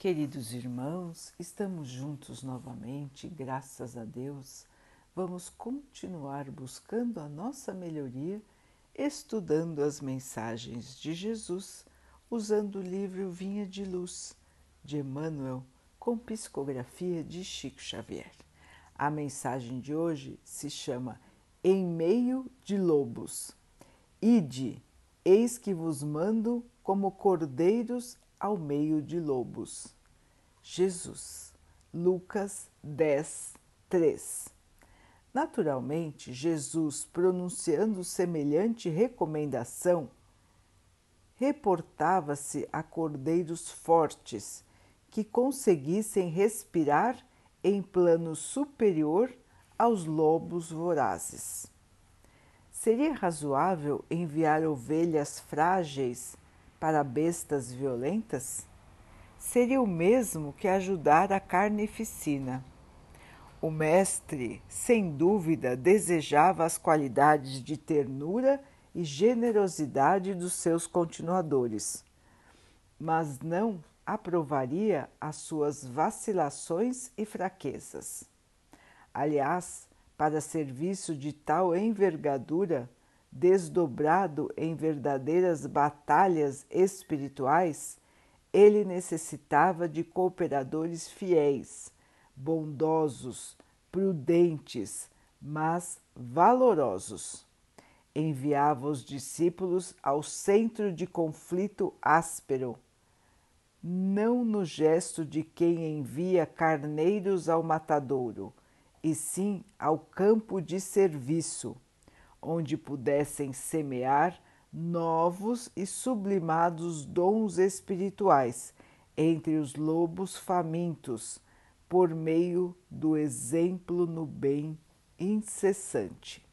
Queridos irmãos, estamos juntos novamente, graças a Deus. Vamos continuar buscando a nossa melhoria, estudando as mensagens de Jesus, usando o livro Vinha de Luz, de Emmanuel, com psicografia de Chico Xavier. A mensagem de hoje se chama Em Meio de Lobos. Ide, eis que vos mando como cordeiros ao meio de lobos. Jesus, Lucas 10, 3. Naturalmente, Jesus, pronunciando semelhante recomendação, reportava-se a cordeiros fortes que conseguissem respirar em plano superior aos lobos vorazes. Seria razoável enviar ovelhas frágeis para bestas violentas? Seria o mesmo que ajudar a carnificina. O mestre, sem dúvida, desejava as qualidades de ternura e generosidade dos seus continuadores, mas não aprovaria as suas vacilações e fraquezas. Aliás, para serviço de tal envergadura, desdobrado em verdadeiras batalhas espirituais, ele necessitava de cooperadores fiéis, bondosos, prudentes, mas valorosos. Enviava os discípulos ao centro de conflito áspero, não no gesto de quem envia carneiros ao matadouro, e sim ao campo de serviço onde pudessem semear novos e sublimados dons espirituais entre os lobos famintos, por meio do exemplo no bem incessante.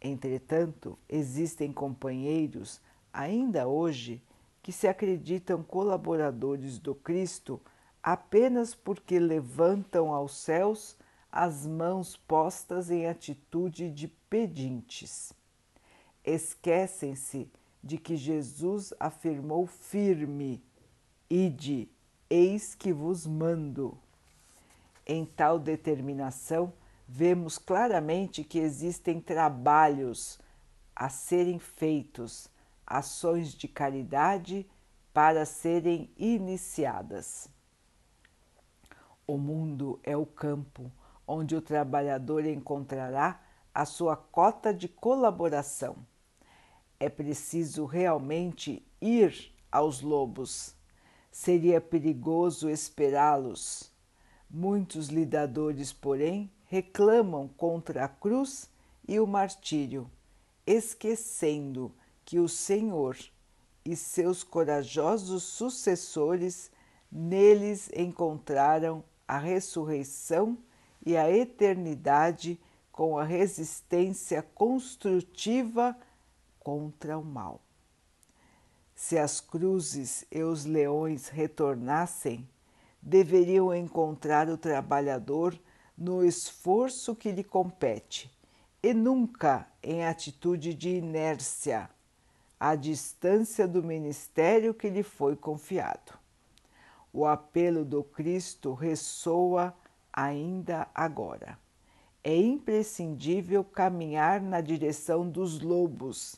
Entretanto, existem companheiros, ainda hoje, que se acreditam colaboradores do Cristo apenas porque levantam aos céus as mãos postas em atitude de pedintes. Esquecem-se de que Jesus afirmou firme: Ide, eis que vos mando. Em tal determinação, vemos claramente que existem trabalhos a serem feitos, ações de caridade para serem iniciadas. O mundo é o campo onde o trabalhador encontrará a sua cota de colaboração. É preciso realmente ir aos lobos. Seria perigoso esperá-los. Muitos lidadores, porém, reclamam contra a cruz e o martírio, esquecendo que o Senhor e seus corajosos sucessores neles encontraram a ressurreição e a eternidade com a resistência construtiva contra o mal. Se as cruzes e os leões retornassem, deveriam encontrar o trabalhador no esforço que lhe compete e nunca em atitude de inércia, à distância do ministério que lhe foi confiado. O apelo do Cristo ressoa ainda agora. É imprescindível caminhar na direção dos lobos,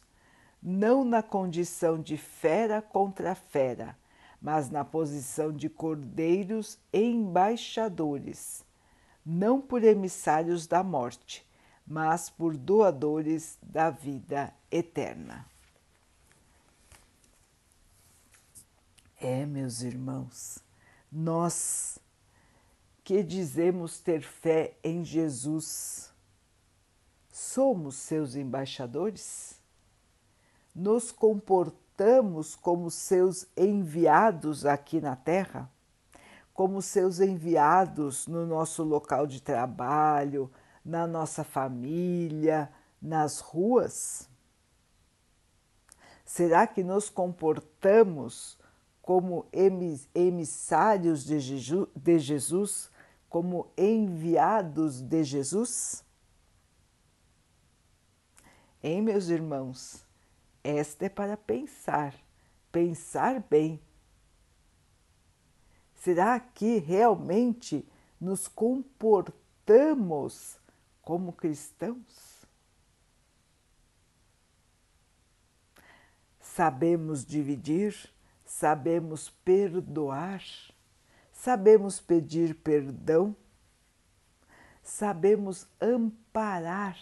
não na condição de fera contra fera, mas na posição de cordeiros e embaixadores, não por emissários da morte, mas por doadores da vida eterna. É, meus irmãos, nós que dizemos ter fé em Jesus, somos seus embaixadores? Nos comportamos como seus enviados aqui na Terra? Como seus enviados no nosso local de trabalho, na nossa família, nas ruas? Será que nos comportamos como emissários de Jesus como enviados de Jesus? Hein, meus irmãos? Esta é para pensar, pensar bem. Será que realmente nos comportamos como cristãos? Sabemos dividir, sabemos perdoar, sabemos pedir perdão, sabemos amparar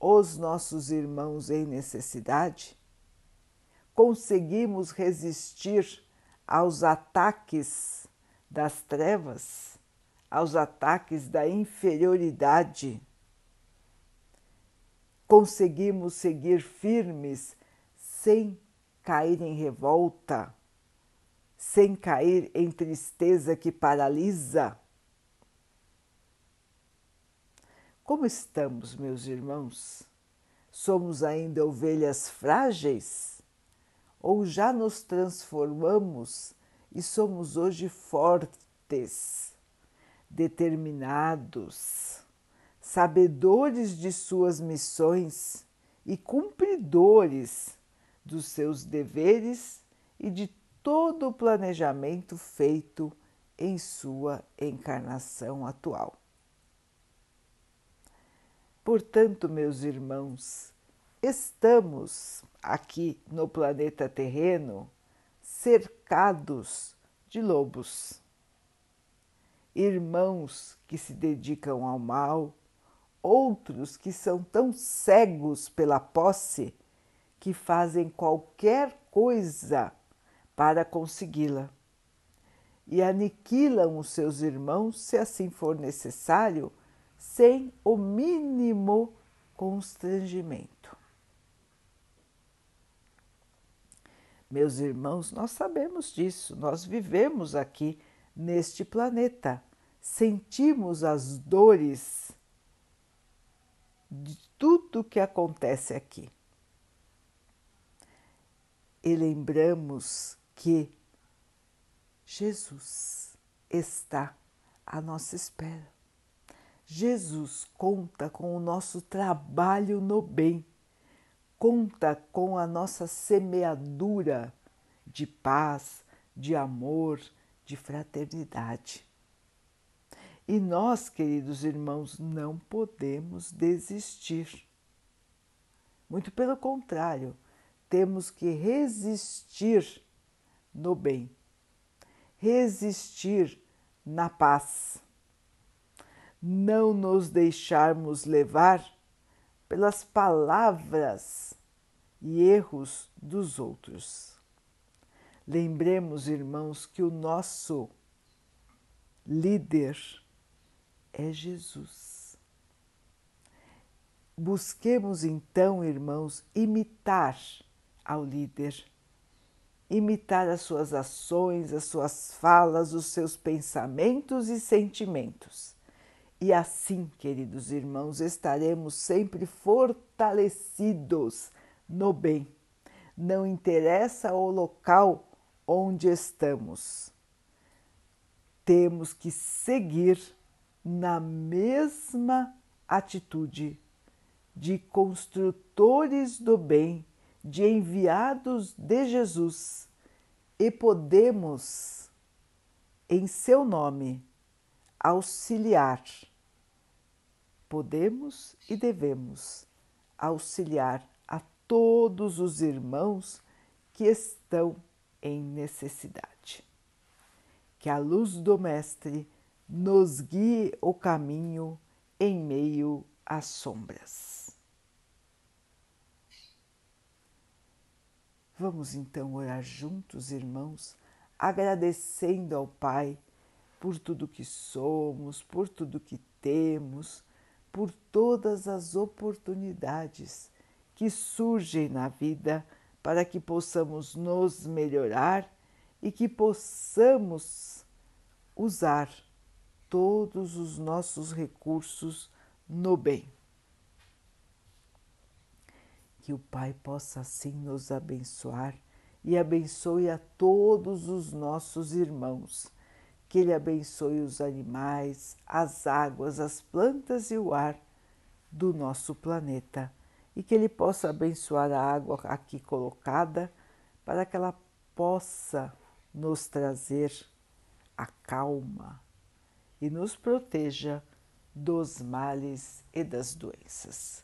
os nossos irmãos em necessidade? Conseguimos resistir aos ataques das trevas, aos ataques da inferioridade? Conseguimos seguir firmes sem cair em revolta, sem cair em tristeza que paralisa? Como estamos, meus irmãos? Somos ainda ovelhas frágeis? Ou já nos transformamos e somos hoje fortes, determinados, sabedores de suas missões e cumpridores dos seus deveres e de todo o planejamento feito em sua encarnação atual? Portanto, meus irmãos, estamos aqui no planeta terreno cercados de lobos, irmãos que se dedicam ao mal, outros que são tão cegos pela posse que fazem qualquer coisa para consegui-la e aniquilam os seus irmãos se assim for necessário sem o mínimo constrangimento. Meus irmãos, nós sabemos disso, nós vivemos aqui neste planeta, sentimos as dores de tudo que acontece aqui. E lembramos que Jesus está à nossa espera. Jesus conta com o nosso trabalho no bem, conta com a nossa semeadura de paz, de amor, de fraternidade. E nós, queridos irmãos, não podemos desistir. Muito pelo contrário, temos que resistir no bem, resistir na paz não nos deixarmos levar pelas palavras e erros dos outros. Lembremos, irmãos, que o nosso líder é Jesus. Busquemos então, irmãos, imitar ao líder, imitar as suas ações, as suas falas, os seus pensamentos e sentimentos e assim, queridos irmãos, estaremos sempre fortalecidos no bem. Não interessa o local onde estamos, temos que seguir na mesma atitude de construtores do bem, de enviados de Jesus, e podemos, em seu nome, auxiliar podemos e devemos auxiliar a todos os irmãos que estão em necessidade. Que a luz do Mestre nos guie o caminho em meio às sombras. Vamos então orar juntos, irmãos, agradecendo ao Pai por tudo que somos, por tudo que temos por todas as oportunidades que surgem na vida para que possamos nos melhorar e que possamos usar todos os nossos recursos no bem. Que o Pai possa assim nos abençoar e abençoe a todos os nossos irmãos que Ele abençoe os animais, as águas, as plantas e o ar do nosso planeta e que Ele possa abençoar a água aqui colocada para que ela possa nos trazer acalma e nos proteja dos males e das doenças.